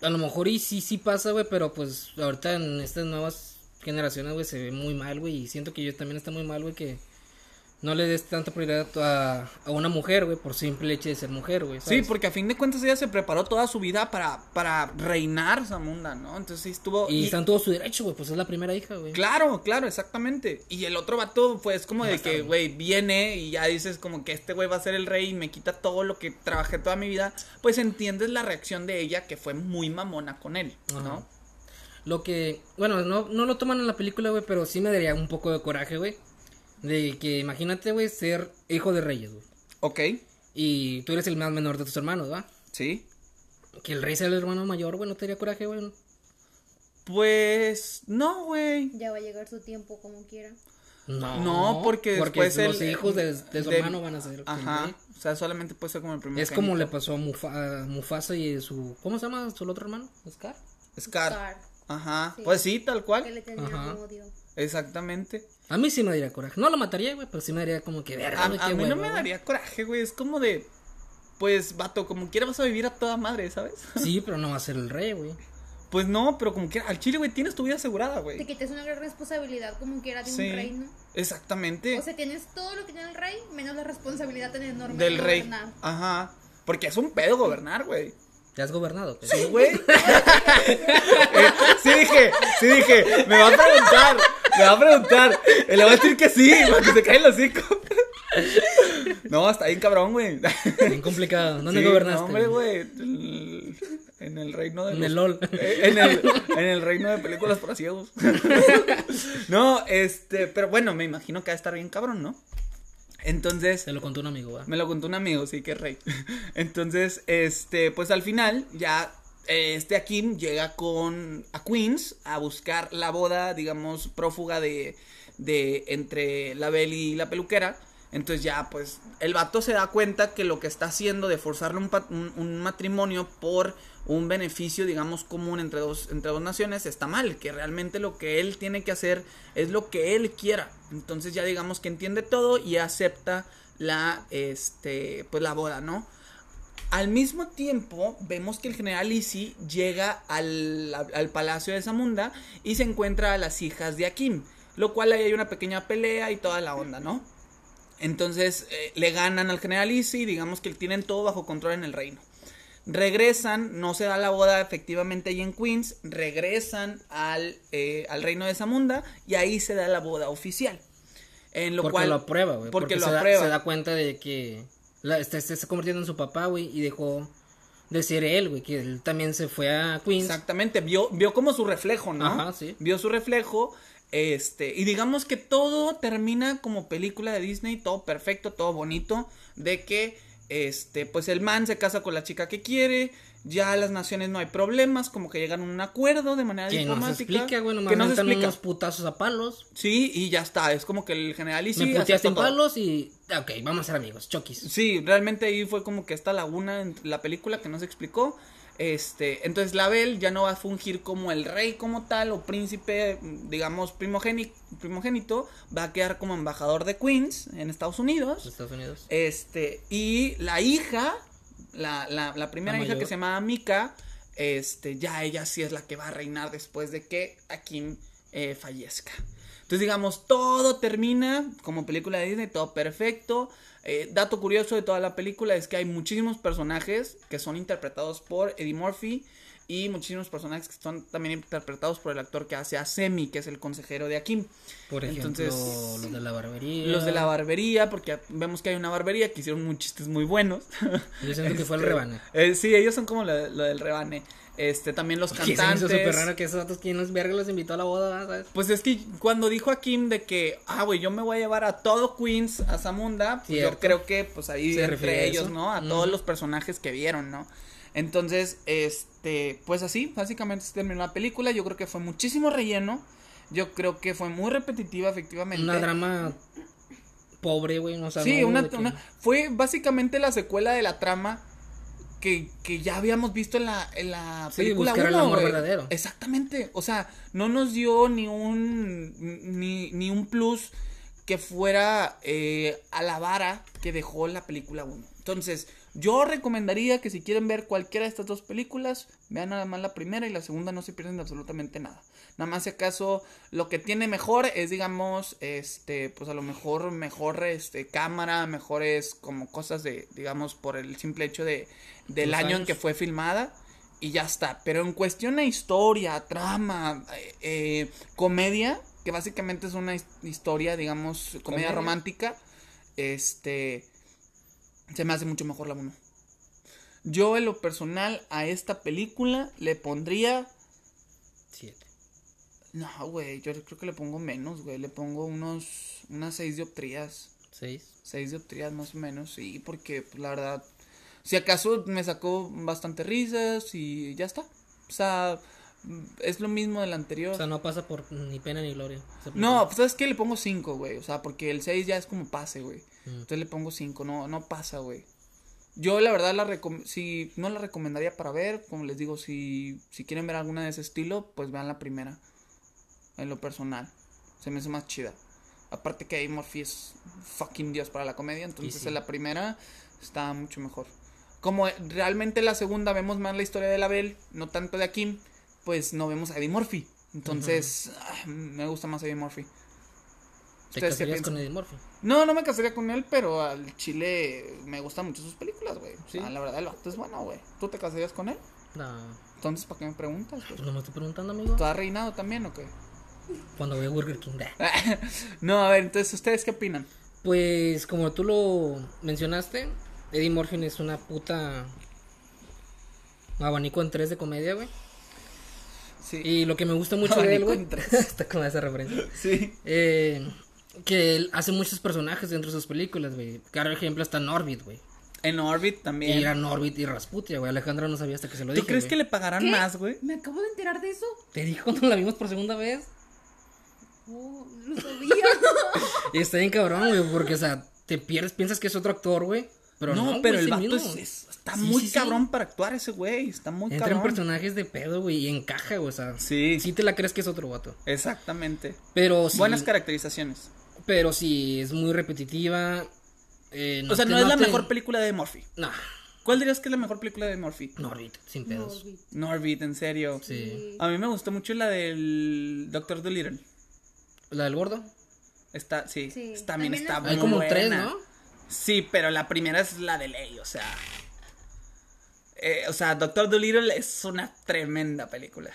A lo mejor y sí, sí pasa, güey. Pero pues ahorita en estas nuevas generaciones, güey, se ve muy mal, güey. Y siento que yo también está muy mal, güey, que. No le des tanta prioridad a, a una mujer, güey, por simple hecho de ser mujer, güey. Sí, porque a fin de cuentas ella se preparó toda su vida para, para reinar Zamunda, ¿no? Entonces sí estuvo... Y y- está en todo su derecho, güey, pues es la primera hija, güey. Claro, claro, exactamente. Y el otro vato, pues, como de que, güey, viene y ya dices como que este güey va a ser el rey y me quita todo lo que trabajé toda mi vida. Pues entiendes la reacción de ella que fue muy mamona con él, ¿no? Lo que, bueno, no, no lo toman en la película, güey, pero sí me daría un poco de coraje, güey. De que imagínate, güey, ser hijo de reyes, güey. Ok, Y tú eres el más menor de tus hermanos, ¿va? sí. Que el rey sea el hermano mayor, güey, no te daría coraje, güey. Pues, no, güey. Ya va a llegar su tiempo como quiera. No, No, porque después los el- hijos de, de su de- hermano van a ser. Ajá. O sea, solamente puede ser como el primer Es como le pasó a, Mufa- a Mufasa y su. ¿Cómo se llama su otro hermano? ¿Scar? Scar. Scar, Ajá. Sí. Pues sí, tal que cual. le tenía Ajá. odio. Exactamente. A mí sí me daría coraje. No lo mataría, güey, pero sí me daría como que verga, A, mí no me güey. daría coraje, güey. Es como de. Pues, vato, como quiera vas a vivir a toda madre, ¿sabes? Sí, pero no va a ser el rey, güey. Pues no, pero como quiera. Al chile, güey, tienes tu vida asegurada, Te güey. quites una gran responsabilidad como quiera de Sí. un reino. Exactamente. O sea, tienes todo lo que tiene el rey, menos la responsabilidad tan enorme del de rey. gobernar. Ajá. Porque es un pedo gobernar, güey. ¿Ya has gobernado? güey? Sí, güey. Eh, sí dije, sí dije, me va a preguntar, me va a preguntar. Le voy a decir que sí, para que se cae el hocico. No, está bien cabrón, güey. Bien complicado. ¿Dónde Sí, gobernaste? no, hombre, güey? En el reino de En los- el LOL. Eh, En el, en el reino de películas para ciegos. No, este, pero bueno, me imagino que va a estar bien cabrón, ¿no? Entonces, Se lo contó un amigo, ¿va? me lo contó un amigo, sí, que es rey. Entonces, este, pues al final, ya, este Akim llega con a Queens a buscar la boda, digamos, prófuga de, de entre la Belle y la peluquera. Entonces ya, pues, el vato se da cuenta que lo que está haciendo de forzarle un, un- un matrimonio por un beneficio, digamos, común entre dos, entre dos naciones está mal, que realmente lo que él tiene que hacer es lo que él quiera. Entonces ya digamos que entiende todo y acepta la, este, pues la boda, ¿no? Al mismo tiempo, vemos que el general Isi llega al, al palacio de Zamunda y se encuentra a las hijas de Akim, lo cual ahí hay una pequeña pelea y toda la onda, ¿no? Entonces eh, le ganan al general Isi, digamos que tienen todo bajo control en el reino. Regresan, no se da la boda efectivamente ahí en Queens, regresan al, eh, al reino de Zamunda y ahí se da la boda oficial. En lo porque cual, lo aprueba, güey. Porque, lo se da- aprueba. se da cuenta de que la, se está convirtiendo en su papá, güey, y dejó de ser él, güey, que él también se fue a Queens. Exactamente, vio, vio como su reflejo, ¿no? Ajá, sí. Vio su reflejo, este, y digamos que todo termina como película de Disney, todo perfecto, todo bonito, de que, este, pues el man se casa con la chica que quiere, ya las naciones no hay problemas, como que llegan a un acuerdo de manera Que no se diplomática. explica, güey, nomás que no se explica. unos putazos a palos. Sí, y ya está, es como que el general y sí me puteaste en palos y... Ok, vamos a ser amigos, chokis. Sí, realmente ahí fue como que esta laguna en la película que no se explicó. Este, entonces Label ya no va a fungir como el rey como tal o príncipe, digamos, primogénito, primogénito, va a quedar como embajador de Queens en Estados Unidos. Estados Unidos. Este, y la hija, la, la, la primera hija que se llama Mika, este, ya ella sí es la que va a reinar después de que Akim eh, fallezca. Entonces, digamos, todo termina como película de Disney, todo perfecto. Eh, dato curioso de toda la película es que hay muchísimos personajes que son interpretados por Eddie Murphy y muchísimos personajes que son también interpretados por el actor que hace a Semi, que es el consejero de Akim. Por ejemplo, Entonces, los de la barbería. Los de la barbería, porque vemos que hay una barbería que hicieron muchos chistes muy buenos. Yo siento que fue el Este, rebane. eh, sí, ellos son como lo, lo del rebane. Este, también los cantantes. súper raro que esos datos, ¿quién los verga los invitó a la boda, ¿sabes? Pues es que cuando dijo a Kim de que, ah, güey, yo me voy a llevar a todo Queens a Zamunda, pues yo creo que, pues ahí Se refiere a entre ellos. ¿no? A todos los personajes que vieron, ¿no? Entonces, este, pues así, básicamente se terminó la película. Yo creo que fue muchísimo relleno. Yo creo que fue muy repetitiva, efectivamente. Una drama pobre, güey. O sea, sí, no una, de que- una- fue básicamente la secuela de la trama que, que ya habíamos visto en la, en la Sí, película buscar el uno, amor verdadero. Exactamente. O sea, no nos dio ni un ni, ni un plus que fuera eh, a la vara que dejó la película 1. Entonces, yo recomendaría que si quieren ver cualquiera de estas dos películas, vean nada más la primera y la segunda no se pierden de absolutamente nada. Nada más si acaso lo que tiene mejor es, digamos, este, pues a lo mejor mejor este cámara, mejores como cosas de, digamos, por el simple hecho de del año en que fue filmada y ya está. Pero en cuestión de historia, trama, eh, eh, comedia, que básicamente es una his- historia, digamos, comedia, Comedia. romántica, este, se me hace mucho mejor la 1. Yo en lo personal a esta película le pondría, Siete. no, güey, yo creo que le pongo menos, güey, le pongo unos, unas 6 dioptrías. Seis. 6 dioptrías más o menos, sí, porque pues, la verdad, si acaso me sacó bastante risas y ya está. O sea, es lo mismo del anterior. O sea, no pasa por ni pena ni gloria. no, pues sabes que le pongo 5, güey. O sea, porque el 6 ya es como pase, güey. Mm. Entonces le pongo 5, no, no pasa, güey. Yo la verdad la si no la recomendaría para ver, como les digo, si, si quieren ver alguna de ese estilo, pues vean la primera. En lo personal. Se me hace más chida. Aparte que ahí Murphy es fucking dios para la comedia, entonces sí. en la primera está mucho mejor. Como realmente en la segunda vemos más la historia de la Belle, no tanto de Akim, pues no vemos a Eddie Murphy. Entonces, ah, me gusta más Eddie Murphy. ¿Te ¿Ustedes qué casarías con? Eddie Murphy? No, no me casaría con él, pero al chile me gustan mucho sus películas, güey. O sea, Sí. la verdad, el vato es bueno, güey. ¿Tú te casarías con él? No. Entonces, ¿para qué me preguntas? Pues no me estoy preguntando, amigo. ¿Tú has reinado también o qué? Cuando voy a Burger King. no, a ver, entonces, ¿ustedes qué opinan? Pues, como tú lo mencionaste, Eddie Murphy es una puta abanico en tres de comedia, güey. Sí. Y lo que me gusta mucho de él, güey. Está con esa referencia. Sí. Eh, que él hace muchos personajes dentro de sus películas, güey. Claro ejemplo está Norbit, güey. En Orbit Y también. era Norbit y Rasputia, güey. Alejandra no sabía hasta que se lo ¿Tú dije. crees güey. que le pagarán ¿Qué? más, güey? Me acabo de enterar de eso. Te dijo cuando la vimos por segunda vez. Oh, no sabía. Y está bien cabrón, güey, porque, o sea, te pierdes, piensas que es otro actor, güey. Pero no, no, pero güey, el vato es, es- está Sí, muy sí, sí. cabrón para actuar ese güey. Está muy Entra en cabrón. personajes de pedo, güey, y encaja, güey, o sea. Sí. Sí te la crees que es otro vato. Exactamente. Pero sí. Buenas caracterizaciones. Pero sí, es muy repetitiva. eh, o sea, te- no es la te- mejor película de Murphy. No, ¿Cuál dirías que es la mejor película de Murphy? Norbit, sin pedos. Norbit. Norbit, en serio. Sí. A mí me gustó mucho la del Doctor Dolittle. ¿La del gordo? Está, sí, Sí, está- también también está es muy Hay como buena. tres, ¿no? Sí, pero la primera es la de ley, o sea. eh, o sea, Doctor Dolittle es una tremenda película.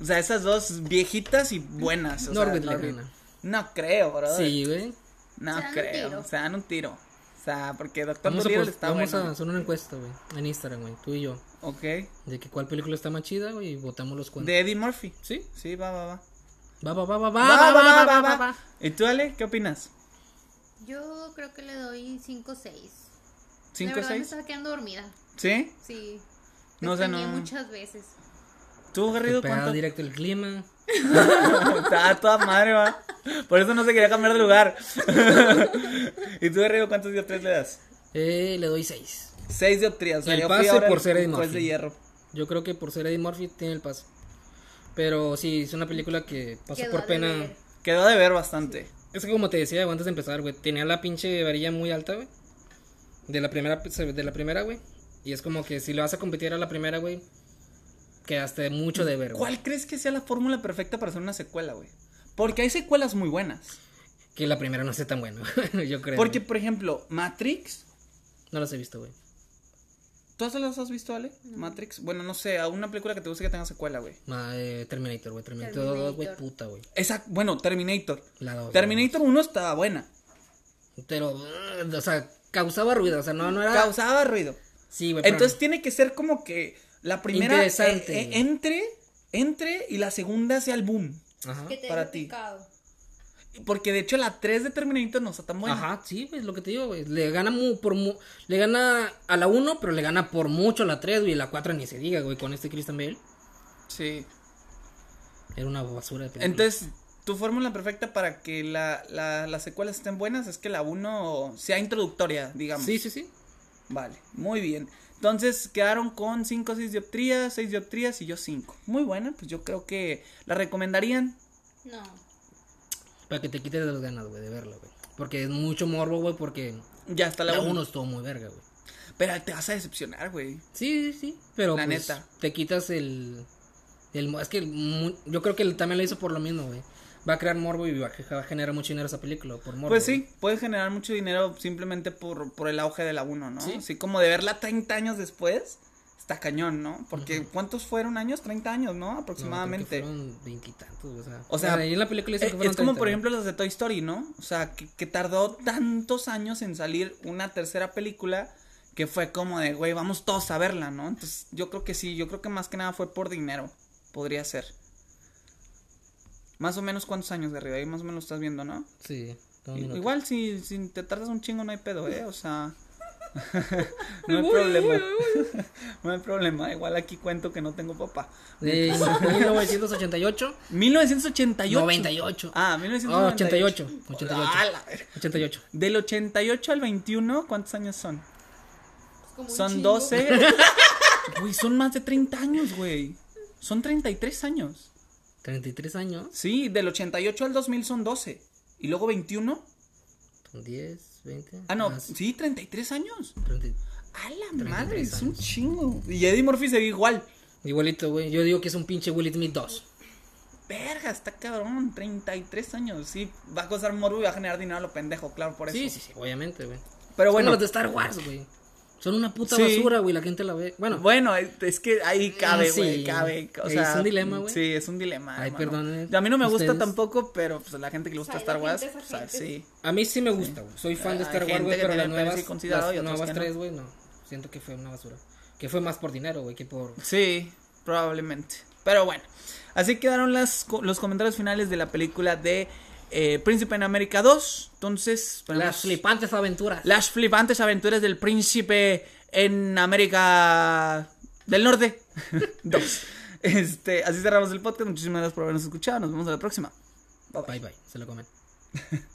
O sea, esas dos viejitas y buenas. O Norbit sea, gana. No creo, bro. Sí, güey. No Se creo. tiro. Se dan un tiro. O sea, porque Doctor Vamos, Dolittle está vamos bueno. a hacer una encuesta, güey, en Instagram, güey, tú y yo. Ok. De que cuál película está más chida, güey, y votamos los cuantos. De Eddie Murphy. ¿Sí? Sí, va, va, va. Va, va, va, va, va, Va, va, va, va, va. ¿Y tú, Ale? ¿Qué opinas? Yo creo que le doy 5 o 6. ¿Cinco, de verdad me seis? estaba quedando dormida. ¿Sí? Sí. No, o sea, sé, no- muchas veces. ¿Tú, Garrido, Pegado cuánto? directo el clima. Está a toda madre, va. Por eso no se quería cambiar de lugar. ¿Y tú, Garrido, cuántos dioptrías le das? Eh, le doy 6. Seis dioptrías. O sea, El yo fui pase ahora por ser Eddie juez Murphy. de hierro. Yo creo que por ser Eddie Murphy tiene el paso. Pero sí, es una película que pasó Quedó por a pena. deber. Quedó de ver bastante. Es que como te decía antes de empezar, güey, tenía la pinche varilla muy alta, güey. De la primera, de la primera, güey. Y es como que si le vas a competir a la primera, güey, quedaste mucho de ver, güey. ¿Cuál crees que sea la fórmula perfecta para hacer una secuela, güey? Porque hay secuelas muy buenas. Que la primera no esté tan buena, yo creo. Porque, güey. por ejemplo, Matrix. No las he visto, güey. ¿Todas las has visto, Ale? Matrix. Bueno, no sé, a una película que te guste que tenga secuela, güey. Eh, Terminator, güey. Terminator, Terminator. güey, puta, güey. Exacto. Bueno, Terminator. La dos, Terminator 1 estaba buena. Pero, uh, o sea, causaba ruido, o sea, no, no era... Causaba ruido. Sí, güey. pero- Entonces tiene que ser como que la primera Interesante. eh, eh, entre, entre y la segunda sea el boom. Ajá. Que te para ti. Porque de hecho la 3 de Terminator no está tan buena. Ajá, sí, es lo que te digo, güey. Le gana mu- por mu- le gana a la 1, pero le gana por mucho a la 3, güey. Y la 4 ni se diga, güey, con este Christian Bale. Sí. Era una basura de película. Entonces, tu fórmula perfecta para que la, la- las secuelas estén buenas es que la 1 sea introductoria, digamos. Sí, sí, sí. Vale, muy bien. Entonces quedaron con 5 o 6 dioptrías, 6 dioptrías y yo 5. Muy buena, pues yo creo que la recomendarían. No. Para que te quites de las ganas, güey, de verla, güey. Porque es mucho morbo, güey, porque Ya hasta la la 1. 1 estuvo muy verga, güey. Pero te vas a decepcionar, güey. Sí, sí, sí. Pero La pues, neta. te quitas el. el es que yo creo que él también lo hizo por lo mismo, güey. Va a crear morbo y va a, generar mucho dinero esa película, por morbo. Pues sí, puede generar mucho dinero simplemente por, por el auge de la 1, ¿no? Sí. Así como de verla 30 años después, está cañón, ¿no? Porque ¿cuántos fueron años? 30 años, ¿no? No, Aproximadamente. que fueron veintitantos, o sea. O sea, ahí en la película dicen Eh, que fueron es como 30, por ejemplo las de Toy Story, ¿no? O sea, que, que tardó tantos años en salir una tercera película que fue como de, güey, vamos todos a verla, ¿no? Entonces yo creo que sí, yo creo que más que nada fue por dinero, podría ser. Más o menos cuántos años de arriba, ahí más o menos estás viendo, ¿no? Sí. Igual si, si te tardas un chingo no hay pedo, ¿eh? O sea... no hay problema. no hay problema, igual aquí cuento que no tengo papá. De 1988. 1988. 98. Ah, Ah, 1988. 88. 88. Ah, la verga. 88. Del 88 al 21, ¿cuántos años son? Como un Son chingo. 12. Güey, son más de 30 años, güey. Son 33 años. 33 años. Sí, del 88 al 2000 son 12. Y luego 21. Son 10, 20. Ah, no, más sí, 33 años. 30. A la 33 madre, es un años. chingo. Y Eddie Murphy se ve igual. Igualito, güey. Yo digo que es un pinche Will Smith 2. Verga, está cabrón. 33 años. Sí, va a costar morbo y va a generar dinero a lo pendejo, claro, por eso. Sí, sí, sí, obviamente, güey. Pero Bueno, bueno. los de Star Wars, güey. Son una puta Sí. basura, güey. La gente la ve. Bueno, Bueno, es es que ahí cabe, Sí. güey, cabe. O Es sea, un dilema, güey. Sí, es un dilema. Ay, hermano. perdónenme A mí no me gusta tampoco, pero pues a la gente que le gusta Star Wars, gente es o sea, sí. a mí sí me gusta, güey. Soy fan de Star Wars, güey, pero las nuevas, precio considerado y las nuevas tres, güey, no. Siento que fue una basura. Que fue más por dinero, güey, que por... Sí, probablemente. Pero bueno, así quedaron las, los comentarios finales de la película de eh, Príncipe en América 2. Entonces, Las flipantes aventuras. las flipantes aventuras del príncipe en América del Norte 2. Este, así cerramos el podcast. Muchísimas gracias por habernos escuchado. Nos vemos en la próxima. Bye bye. Bye, bye. Se lo comen.